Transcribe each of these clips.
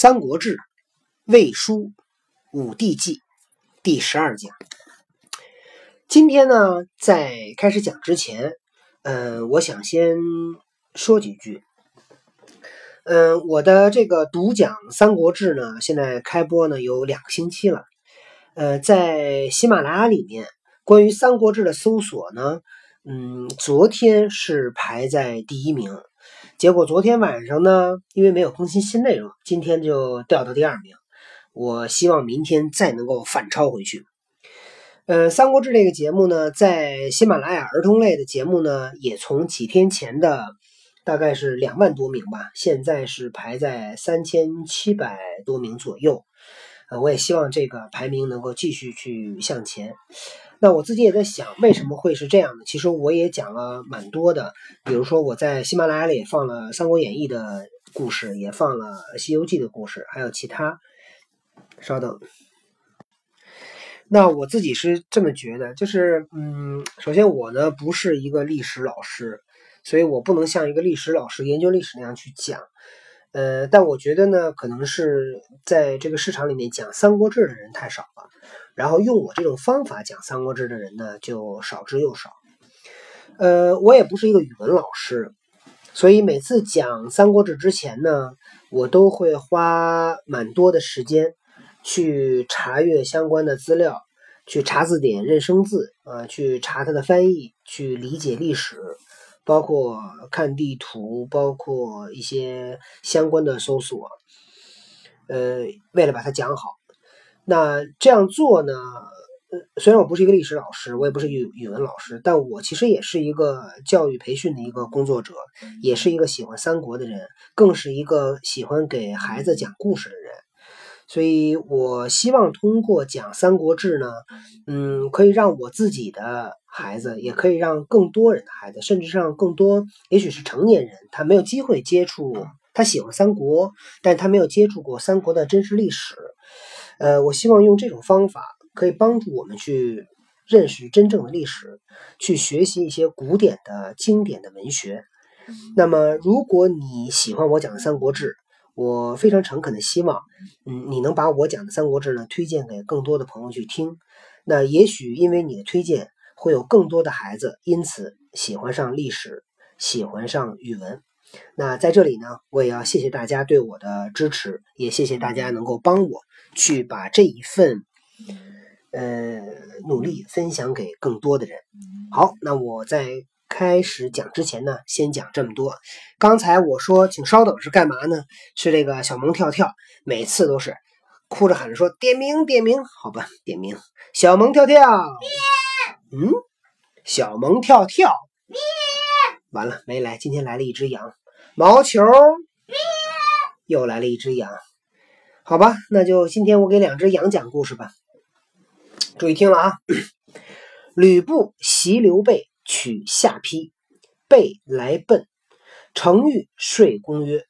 三国志·魏书·武帝纪第十二讲。今天呢，在开始讲之前，嗯，我想先说几句。嗯，我的这个独讲《三国志》呢，现在开播呢有两个星期了。呃，在喜马拉雅里面，关于《三国志》的搜索呢，嗯，昨天是排在第一名。结果昨天晚上呢，因为没有更新新内容，今天就掉到第二名。我希望明天再能够反超回去。呃，《三国志》这个节目呢，在喜马拉雅儿童类的节目呢，也从几天前的大概是两万多名吧，现在是排在三千七百多名左右。呃，我也希望这个排名能够继续去向前。那我自己也在想，为什么会是这样的？其实我也讲了蛮多的，比如说我在喜马拉雅里放了《三国演义》的故事，也放了《西游记》的故事，还有其他。稍等，那我自己是这么觉得，就是嗯，首先我呢不是一个历史老师，所以我不能像一个历史老师研究历史那样去讲。呃，但我觉得呢，可能是在这个市场里面讲《三国志》的人太少了。然后用我这种方法讲《三国志》的人呢，就少之又少。呃，我也不是一个语文老师，所以每次讲《三国志》之前呢，我都会花蛮多的时间去查阅相关的资料，去查字典认生字啊，去查它的翻译，去理解历史，包括看地图，包括一些相关的搜索。呃，为了把它讲好。那这样做呢？虽然我不是一个历史老师，我也不是语语文老师，但我其实也是一个教育培训的一个工作者，也是一个喜欢三国的人，更是一个喜欢给孩子讲故事的人。所以我希望通过讲《三国志》呢，嗯，可以让我自己的孩子，也可以让更多人的孩子，甚至让更多，也许是成年人，他没有机会接触，他喜欢三国，但他没有接触过三国的真实历史。呃，我希望用这种方法可以帮助我们去认识真正的历史，去学习一些古典的经典的文学。那么，如果你喜欢我讲的《三国志》，我非常诚恳的希望，嗯，你能把我讲的《三国志》呢推荐给更多的朋友去听。那也许因为你的推荐，会有更多的孩子因此喜欢上历史，喜欢上语文。那在这里呢，我也要谢谢大家对我的支持，也谢谢大家能够帮我。去把这一份呃努力分享给更多的人。好，那我在开始讲之前呢，先讲这么多。刚才我说请稍等是干嘛呢？是这个小萌跳跳，每次都是哭着喊着说点名点名，好吧，点名小萌跳跳。嗯，小萌跳跳。完了没来？今天来了一只羊，毛球。又来了一只羊。好吧，那就今天我给两只羊讲故事吧。注意听了啊！吕布袭刘备，取下邳，备来奔。程昱说公曰：“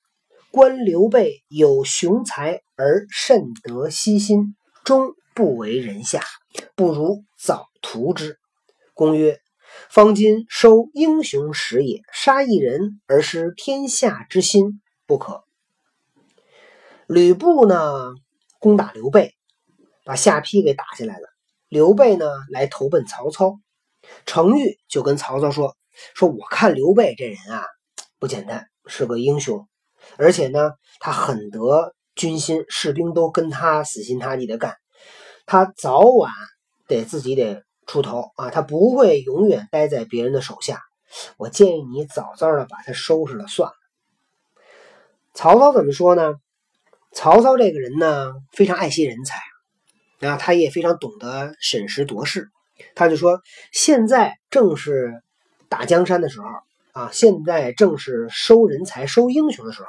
观刘备有雄才而甚得悉心，终不为人下，不如早图之。”公曰：“方今收英雄时也，杀一人而失天下之心，不可。”吕布呢，攻打刘备，把下邳给打下来了。刘备呢，来投奔曹操。程昱就跟曹操说：“说我看刘备这人啊，不简单，是个英雄，而且呢，他很得军心，士兵都跟他死心塌地的干。他早晚得自己得出头啊，他不会永远待在别人的手下。我建议你早早的把他收拾了算了。”曹操怎么说呢？曹操这个人呢，非常爱惜人才，然后他也非常懂得审时度势。他就说：“现在正是打江山的时候啊，现在正是收人才、收英雄的时候。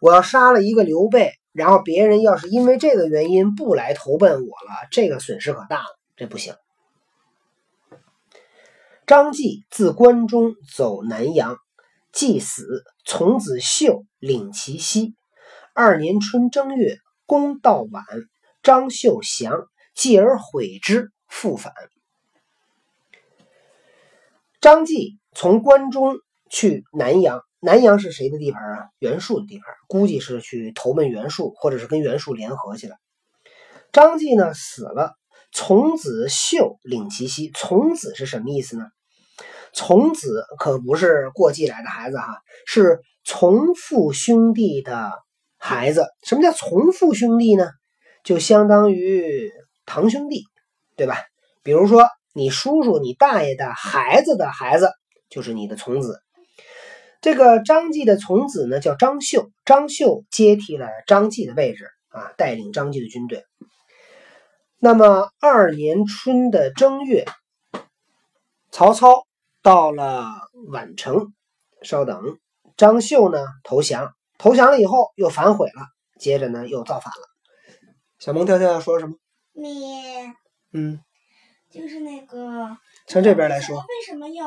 我要杀了一个刘备，然后别人要是因为这个原因不来投奔我了，这个损失可大了，这不行。”张继自关中走南阳，既死，从子秀领其西。二年春正月，公道晚，张绣降，继而悔之，复返。张继从关中去南阳，南阳是谁的地盘啊？袁术的地盘，估计是去投奔袁术，或者是跟袁术联合去了。张继呢死了，从子秀领其息。从子是什么意思呢？从子可不是过继来的孩子哈，是从父兄弟的孩子。什么叫从父兄弟呢？就相当于堂兄弟，对吧？比如说你叔叔、你大爷的孩子的孩子，就是你的从子。这个张继的从子呢叫张绣，张绣接替了张继的位置啊，带领张继的军队。那么二年春的正月，曹操到了宛城，稍等，张绣呢投降，投降了以后又反悔了，接着呢又造反了。小萌跳跳要说什么？你嗯，就是那个从这边来说，为什么要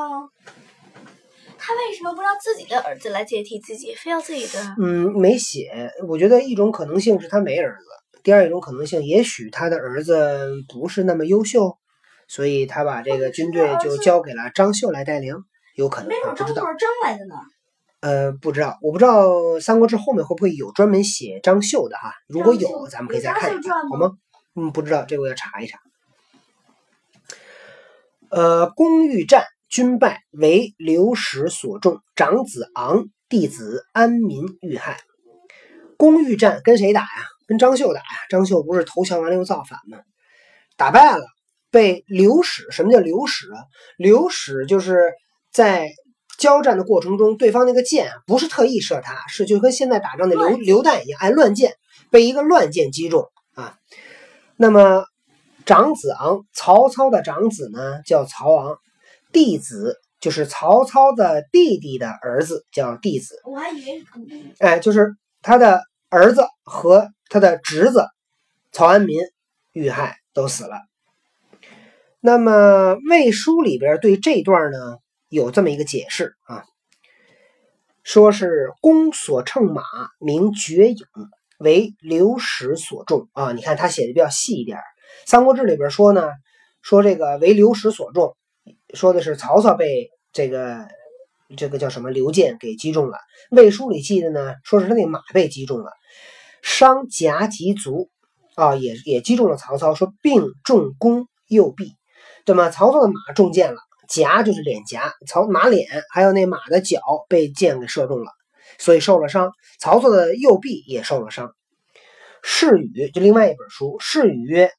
他为什么不让自己的儿子来接替自己，非要自己的？嗯，没写。我觉得一种可能性是他没儿子，第二一种可能性，也许他的儿子不是那么优秀，所以他把这个军队就交给了张绣来带领，有可能没准。张是争来的呢。呃，不知道，我不知道《三国志》后面会不会有专门写张绣的哈？如果有，咱们可以再看一看，好吗？嗯，不知道，这个我要查一查。呃，公欲战，军败，为刘史所中，长子昂，弟子安民遇害。公欲战跟谁打呀？跟张绣打呀。张绣不是投降完了又造反吗？打败了，被刘史。什么叫刘史啊？刘史就是在。交战的过程中，对方那个箭啊，不是特意射他，是就跟现在打仗的榴榴弹一样，哎，乱箭被一个乱箭击中啊。那么长子昂，曹操的长子呢叫曹昂，弟子就是曹操的弟弟的儿子叫弟子。我还以为是徒弟。哎，就是他的儿子和他的侄子曹安民遇害都死了。那么魏书里边对这段呢？有这么一个解释啊，说是公所乘马名绝影，为刘史所中啊。你看他写的比较细一点，《三国志》里边说呢，说这个为刘石所中，说的是曹操被这个这个叫什么刘建给击中了。魏书里记的呢，说是他那马被击中了，伤甲及足啊，也也击中了曹操。说病重弓右臂，对吗？曹操的马中箭了。颊就是脸颊，曹马脸还有那马的脚被箭给射中了，所以受了伤。曹操的右臂也受了伤。释语就另外一本书，释语曰：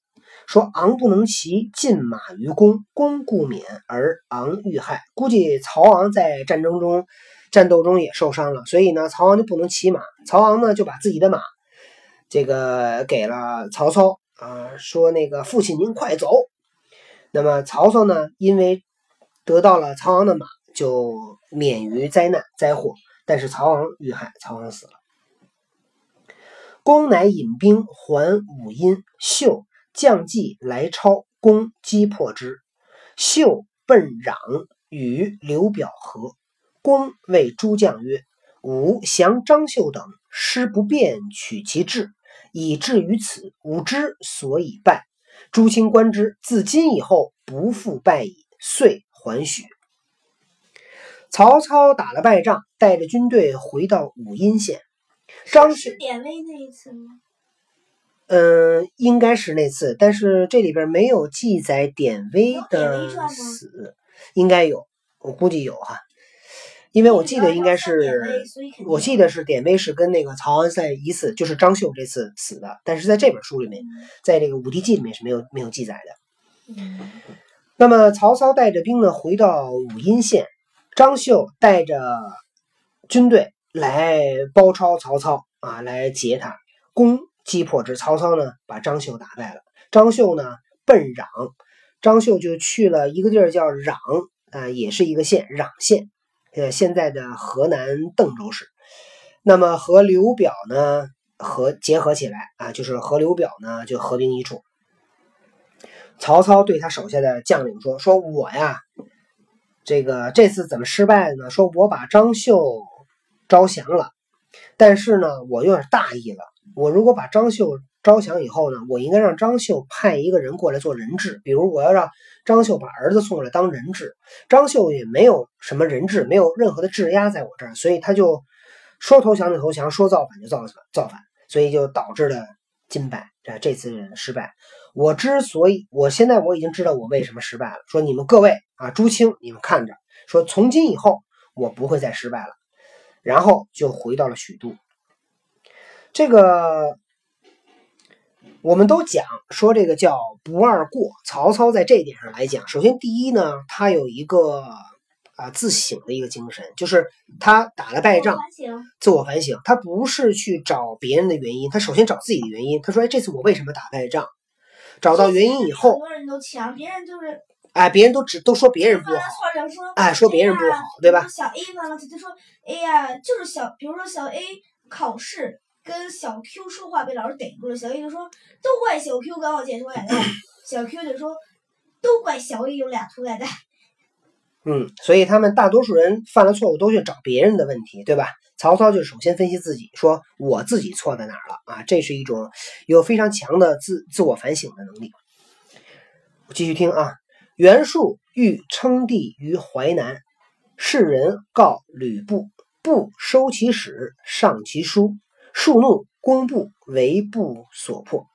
说昂不能骑，进马于公，公故免而昂遇害。估计曹昂在战争中、战斗中也受伤了，所以呢，曹昂就不能骑马。曹昂呢就把自己的马这个给了曹操啊，说那个父亲您快走。那么曹操呢，因为得到了曹昂的马，就免于灾难灾祸。但是曹昂遇害，曹昂死了。公乃引兵还武阴，秀将计来超，攻击破之。秀奔壤，与刘表合。公谓诸将曰：“吾降张绣等，师不便取其志，以至于此，吾之所以败。诸卿观之，自今以后，不复败矣。”遂。还许。曹操打了败仗，带着军队回到武阴县。张是典韦那一次吗？嗯，应该是那次，但是这里边没有记载典韦的死，应该有，我估计有哈，因为我记得应该是，我记得是典韦是跟那个曹安在一次，就是张绣这次死的，但是在这本书里面，在这个武帝纪里面是没有没有记载的。那么曹操带着兵呢，回到武阴县，张绣带着军队来包抄曹操啊，来劫他，攻击破之。曹操呢，把张绣打败了。张绣呢，奔壤，张绣就去了一个地儿叫壤啊，也是一个县，壤县，呃，现在的河南邓州市。那么和刘表呢，合结合起来啊，就是和刘表呢，就合兵一处。曹操对他手下的将领说：“说我呀，这个这次怎么失败了呢？说我把张绣招降了，但是呢，我有点大意了。我如果把张绣招降以后呢，我应该让张绣派一个人过来做人质，比如我要让张绣把儿子送过来当人质。张绣也没有什么人质，没有任何的质押在我这儿，所以他就说投降就投降，说造反就造反，造反，所以就导致了金败，这这次失败。我之所以我现在我已经知道我为什么失败了，说你们各位啊，朱清，你们看着，说从今以后我不会再失败了，然后就回到了许都。这个。我们都讲说这个叫不二过，曹操在这一点上来讲，首先第一呢，他有一个啊自省的一个精神，就是他打了败仗，自我反省，他不是去找别人的原因，他首先找自己的原因。他说：“哎，这次我为什么打败仗？”找到原因以后，很多人都强，别人就是哎，别人都只都说别人不好，哎，说别人不好，对吧？小 A 犯了错，就说：“哎呀，就是小，比如说小 A 考试。”跟小 Q 说话被老师逮住了，小 A 就说都怪小 Q 刚好捡涂改带，小 Q 就说都怪小 A 有俩涂改带。嗯，所以他们大多数人犯了错误都去找别人的问题，对吧？曹操就首先分析自己，说我自己错在哪儿了啊？这是一种有非常强的自自我反省的能力。继续听啊，袁术欲称帝于淮南，世人告吕布，不收其使，上其书。数怒，公布为部所破。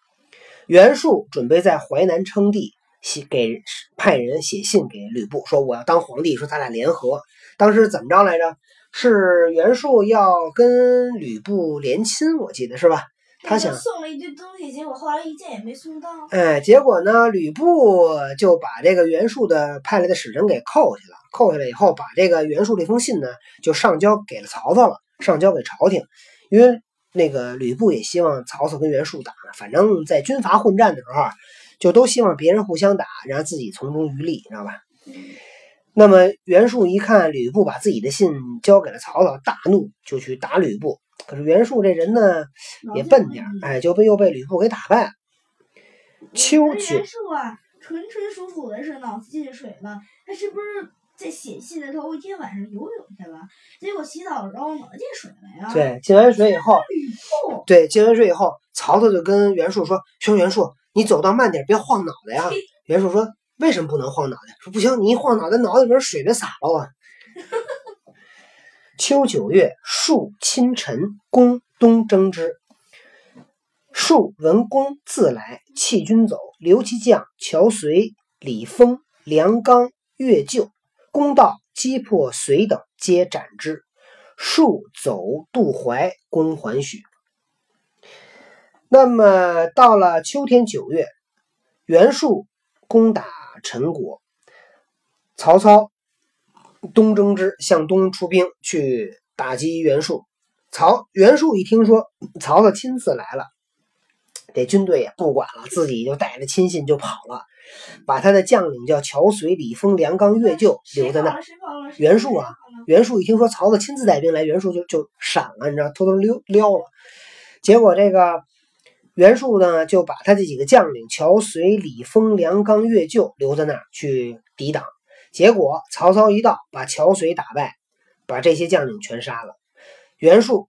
袁术准备在淮南称帝，写给派人写信给吕布，说我要当皇帝，说咱俩联合。当时怎么着来着？是袁术要跟吕布联亲，我记得是吧？他想送了一堆东西，结果后来一件也没送到。哎，结果呢，吕布就把这个袁术的派来的使臣给扣下了。扣下来以后，把这个袁术这封信呢，就上交给了曹操了，上交给朝廷，因为。那个吕布也希望曹操跟袁术打，反正在军阀混战的时候，就都希望别人互相打，然后自己从中渔利，知道吧？那么袁术一看吕布把自己的信交给了曹操，大怒，就去打吕布。可是袁术这人呢也笨点，哎，就被又被吕布给打败了。秋九，袁术啊，纯纯属属的是脑子进水了，他是不是？在写信的头一天晚上游泳去了，结果洗澡的时候脑进水了呀。对，进完水以后，对，进完水以后，曹操就跟袁术说：“说袁术，你走道慢点，别晃脑袋呀。”袁术说：“为什么不能晃脑袋？”说：“不行，你一晃脑袋，脑袋里边水别洒了啊。”秋九月，术亲陈，公东征之。术闻公自来，弃军走，留其将乔随、李丰、梁刚、岳就。公道击破隋等，皆斩之。数走渡淮，公还许。那么到了秋天九月，袁术攻打陈国，曹操东征之，向东出兵去打击袁术。曹袁术一听说曹操亲自来了，这军队也不管了，自己就带着亲信就跑了。把他的将领叫乔随、李丰、梁刚、岳就留在那儿。袁术啊，袁术一听说曹操亲自带兵来，袁术就就闪了，你知道，偷偷溜溜了。结果这个袁术呢，就把他这几个将领乔随、李丰、梁刚、岳就留在那儿去抵挡。结果曹操一到，把乔随打败，把这些将领全杀了。袁术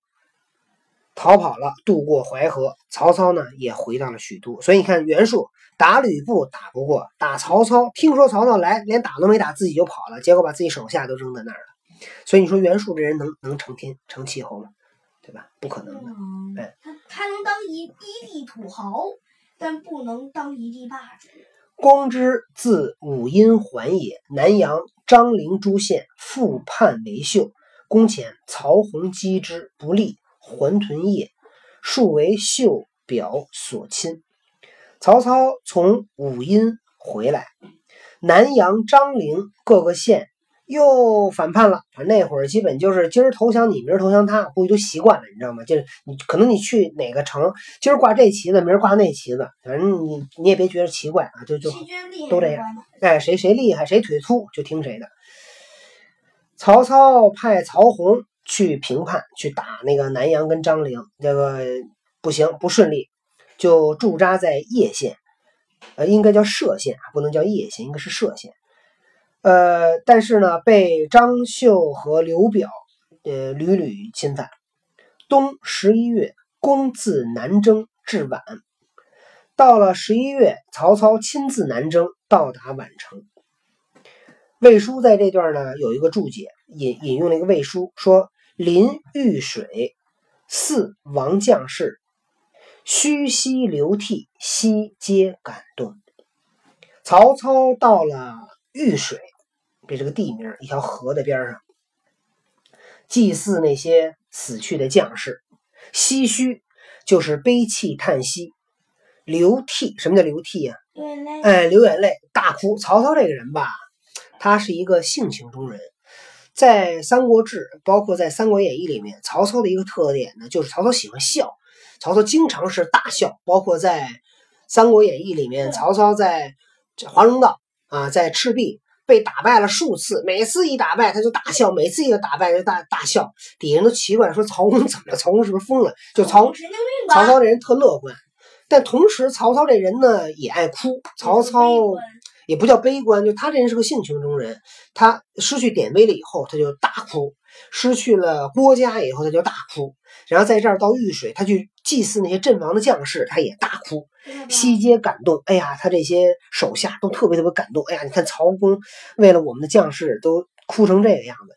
逃跑了，渡过淮河。曹操呢，也回到了许都。所以你看，袁术。打吕布打不过，打曹操，听说曹操来，连打都没打，自己就跑了，结果把自己手下都扔在那儿了。所以你说袁术这人能能成天成气候吗？对吧？不可能的。哎，他他能当一一地土豪，但不能当一地霸主。光之字武阴还也，南阳张陵诸县复叛为秀。公遣曹洪击之不利，还屯业，数为秀表所亲。曹操从武阴回来，南阳、张陵各个县又反叛了。反正那会儿基本就是今儿投降你，明儿投降他，估计都习惯了，你知道吗？就是你可能你去哪个城，今儿挂这旗子，明儿挂那旗子，反正你你也别觉得奇怪啊，就就都这样。哎，谁谁厉害，谁腿粗就听谁的。曹操派曹洪去平叛，去打那个南阳跟张陵，这个不行，不顺利。就驻扎在叶县，呃，应该叫歙县啊，不能叫叶县，应该是歙县。呃，但是呢，被张绣和刘表呃屡屡侵犯。冬十一月，公自南征至晚，到了十一月，曹操亲自南征，到达宛城。魏书在这段呢有一个注解，引引用了一个魏书，说：“临御水，四王将士，虚膝流涕，悉皆感动。”曹操到了御水，这是个地名，一条河的边上，祭祀那些死去的将士，唏嘘就是悲泣叹息。流涕，什么叫流涕呀？流眼泪。哎，流眼泪，大哭。曹操这个人吧，他是一个性情中人。在《三国志》，包括在《三国演义》里面，曹操的一个特点呢，就是曹操喜欢笑。曹操经常是大笑，包括在《三国演义》里面，曹操在华容道啊，在赤壁被打败了数次，每次一打败他就大笑，每次一个打败就大大笑。底下人都奇怪说：“曹公 怎么了？曹公是不是疯了？”就曹。曹操这人特乐观。但同时，曹操这人呢也爱哭。曹操也不叫悲观，就他这人是个性情中人。他失去典韦了以后，他就大哭；失去了郭嘉以后，他就大哭。然后在这儿到玉水，他去祭祀那些阵亡的将士，他也大哭，西街感动。哎呀，他这些手下都特别特别感动。哎呀，你看曹公为了我们的将士都哭成这个样子。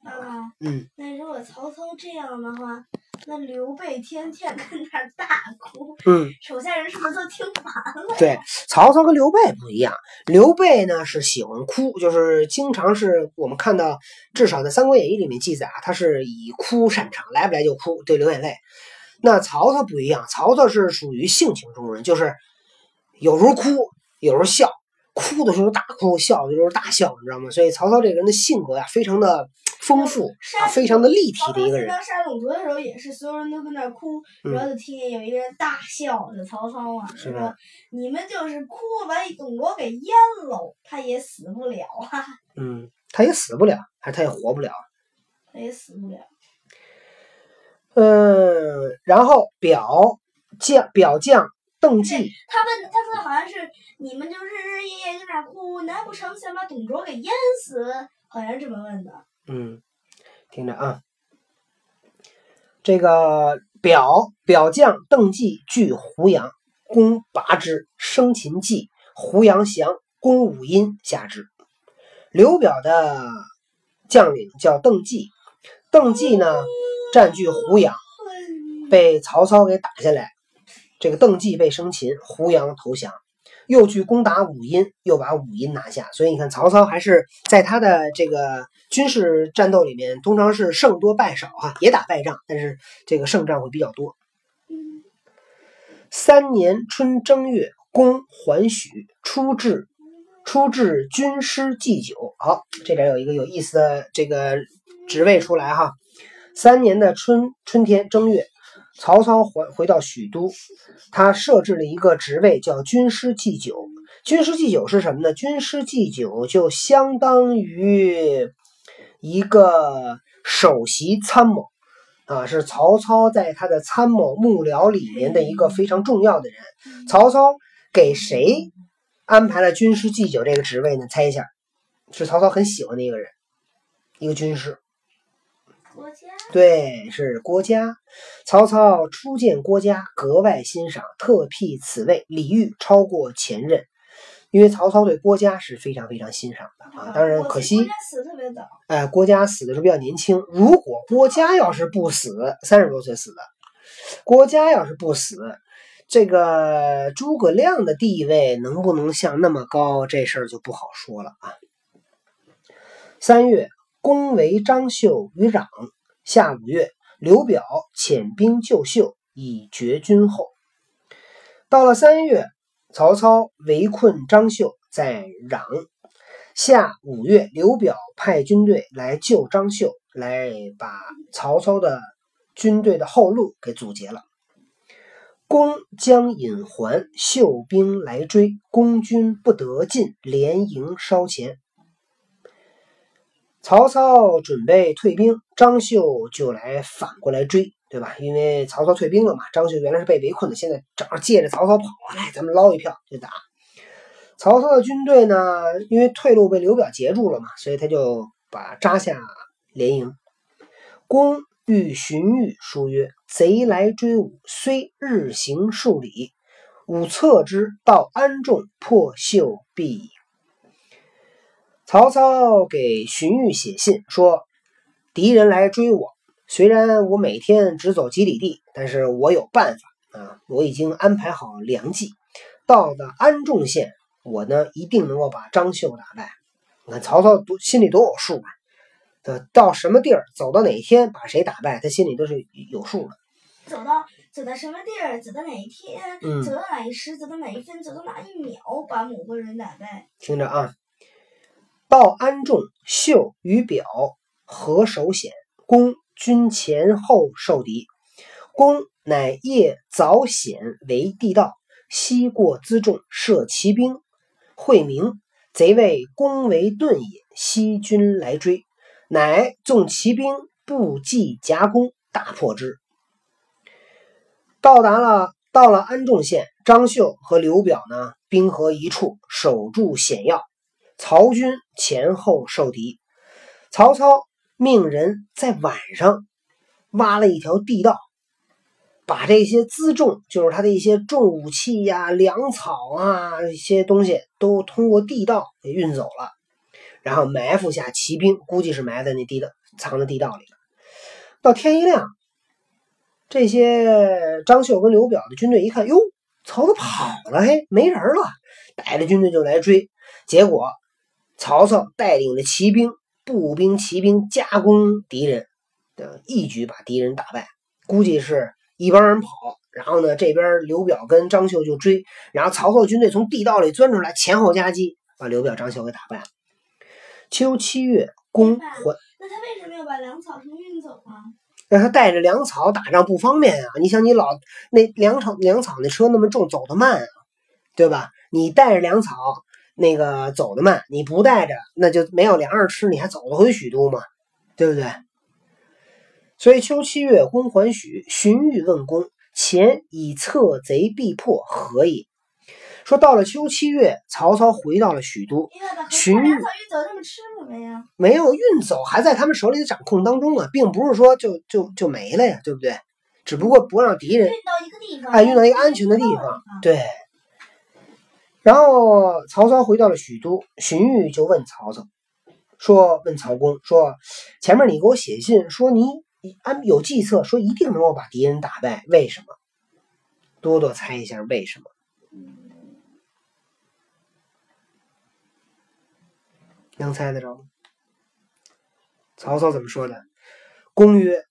嗯，那如果曹操这样的话。那刘备天天跟那儿大哭，嗯，手下人是不是都听烦了？对，曹操跟刘备不一样，刘备呢是喜欢哭，就是经常是我们看到，至少在《三国演义》里面记载啊，他是以哭擅长，来不来就哭，对，流眼泪。那曹操不一样，曹操是属于性情中人，就是有时候哭，有时候笑。哭的时候大哭，笑的时候大笑，你知道吗？所以曹操这个人的性格呀，非常的丰富啊，非常的立体的一个人。当杀董卓的时候也是，所有人都跟那哭，然后就听见有一个人大笑，就曹操啊，说：“你们就是哭，把董卓给淹喽，他也死不了啊。”嗯，他也死不了，还是他也活不了？他也死不了。嗯，然后表将表将。邓纪，他问，他说好像是你们就日日夜夜在那哭，难不成想把董卓给淹死？好像这么问的。嗯，听着啊，这个表表将邓纪据胡杨，攻拔之，生擒纪，胡杨降，攻武阴，下之。刘表的将领叫邓纪，邓纪呢占据胡杨，被曹操给打下来。这个邓纪被生擒，胡杨投降，又去攻打武阴，又把武阴拿下。所以你看，曹操还是在他的这个军事战斗里面，通常是胜多败少哈，也打败仗，但是这个胜仗会比较多。三年春正月，攻桓许，出至出至军师祭酒。好，这边有一个有意思的这个职位出来哈。三年的春春天正月。曹操回回到许都，他设置了一个职位，叫军师祭酒。军师祭酒是什么呢？军师祭酒就相当于一个首席参谋啊，是曹操在他的参谋幕僚里面的一个非常重要的人。曹操给谁安排了军师祭酒这个职位呢？猜一下，是曹操很喜欢的一个人，一个军师。郭嘉对，是郭嘉。曹操初见郭嘉，格外欣赏，特辟此位，礼遇超过前任。因为曹操对郭嘉是非常非常欣赏的啊。当然可惜，郭嘉死特别早。哎，郭嘉死的时候比较年轻。如果郭嘉要是不死，三十多岁死的，郭嘉要是不死，这个诸葛亮的地位能不能像那么高，这事儿就不好说了啊。三月。攻围张绣于壤，下五月，刘表遣兵救绣，以绝军后。到了三月，曹操围困张绣在壤。下五月，刘表派军队来救张绣，来把曹操的军队的后路给阻截了。公将引还，绣兵来追，公军不得进，连营稍前。曹操准备退兵，张绣就来反过来追，对吧？因为曹操退兵了嘛，张绣原来是被围困的，现在正好借着曹操跑来，咱们捞一票就打。曹操的军队呢，因为退路被刘表截住了嘛，所以他就把扎下连营。公欲荀彧书曰：“贼来追吾，虽日行数里，吾策之，道安众，破秀必矣。曹操给荀彧写信说：“敌人来追我，虽然我每天只走几里地，但是我有办法啊！我已经安排好良计，到了安众县，我呢一定能够把张绣打败。你看曹操多心里都有数啊，到什么地儿，走到哪一天，把谁打败，他心里都是有数的。走到走到什么地儿，走到哪一天，嗯走到哪一时，走到哪一分，走到哪一秒，把某个人打败。听着啊，到安众，秀于表，合守险，公军前后受敌。公乃夜凿险为地道，西过辎重，设骑兵。会明，贼谓公为遁也，西军来追，乃纵骑兵不计夹攻，大破之。到达了，到了安众县，张绣和刘表呢，兵合一处，守住险要。曹军前后受敌。曹操命人在晚上挖了一条地道，把这些辎重，就是他的一些重武器呀、粮草啊一些东西，都通过地道给运走了，然后埋伏下骑兵，估计是埋在那地道藏在地道里了。到天一亮。这些张绣跟刘表的军队一看，哟，曹操跑了，嘿，没人了，带着军队就来追。结果曹操带领着骑兵、步兵、骑兵夹攻敌人，的一举把敌人打败。估计是一帮人跑，然后呢，这边刘表跟张绣就追，然后曹操军队从地道里钻出来，前后夹击，把刘表、张绣给打败了。秋七月，公还。那他为什么要把粮草什么运走啊？让他带着粮草打仗不方便啊！你想，你老那粮草粮草那车那么重，走得慢啊，对吧？你带着粮草那个走得慢，你不带着那就没有粮食吃，你还走得回许都吗？对不对？所以秋七月，公还许。荀彧问公：“前以策贼必破，何也？”说到了秋七月，曹操回到了许都。荀彧运走，他们吃了没呀？没有运走，还在他们手里的掌控当中啊，并不是说就就就没了呀，对不对？只不过不让敌人运到一个地方，哎，运到一个安全的地方。对。然后曹操回到了许都，荀彧就问曹操说：“问曹公说，前面你给我写信说你安有计策，说一定能够把敌人打败，为什么？多多猜一下为什么？”能猜得着吗？曹操怎么说的？公曰：“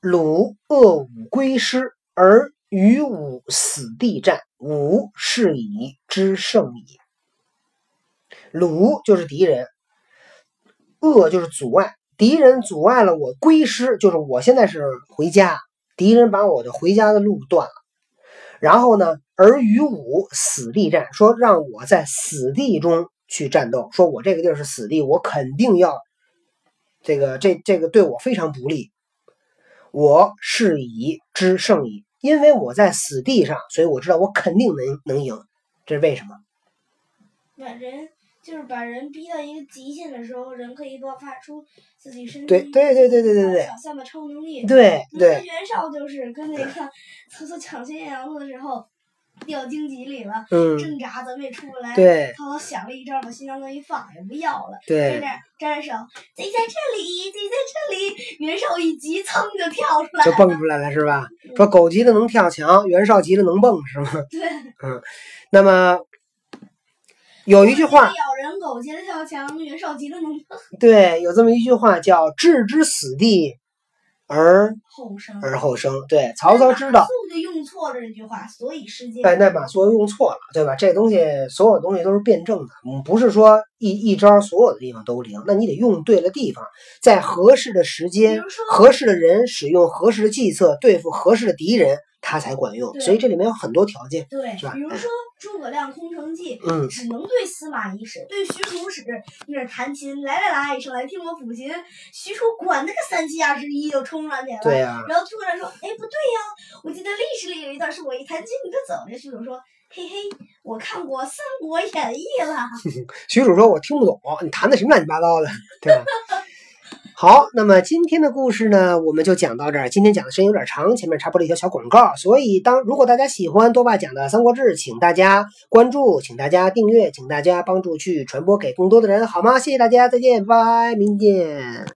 鲁恶武归师，而与吾死地战，吾是以知胜矣。”鲁就是敌人，恶就是阻碍，敌人阻碍了我归师，就是我现在是回家，敌人把我的回家的路断了。然后呢，而与吾死地战，说让我在死地中。去战斗，说我这个地儿是死地，我肯定要这个这这个对我非常不利。我是以知胜矣，因为我在死地上，所以我知道我肯定能能赢。这是为什么？把人就是把人逼到一个极限的时候，人可以爆发出自己身体对对对对对对对想象的超能力。对对。袁绍就是跟那个 曹操抢先阳子的时候。掉荆棘里了，嗯，挣扎怎么也出不来。对，曹操想了一招，把新疆东西放也不要了。对，站着手，贼在这里，贼在这里。袁绍一急，噌就跳出来，就蹦出来了，是吧？说狗急了能跳墙，袁绍急了能蹦，是吗？对，嗯，那么有一句话，咬人，狗急了跳墙，袁绍急了能蹦。对，有这么一句话叫“置之死地”。而后生，而后生，对曹操知道，就用错了这句话，所以失敬。哎，那马谡用错了，对吧？这东西所有东西都是辩证的，不是说一一招所有的地方都灵，那你得用对了地方，在合适的时间、合适的人使用合适的计策对付合适的敌人，它才管用。所以这里面有很多条件，对，是吧？比如说诸葛亮空城计，嗯，只能对司马懿使，对许褚使。你这弹琴，来来来，上来听我抚琴。许褚管那个三七二十一，就冲上去了。对呀。然后诸葛亮说：“哎，不对呀，我记得历史里有一段是我一弹琴你就走了。”许褚说：“嘿嘿，我看过《三国演义》了。”许褚说：“我听不懂，你弹的什么乱七八糟的，对吧？” 好，那么今天的故事呢，我们就讲到这儿。今天讲的时间有点长，前面插播了一条小广告，所以当如果大家喜欢多爸讲的《三国志》，请大家关注，请大家订阅，请大家帮助去传播给更多的人，好吗？谢谢大家，再见，拜拜，明天见。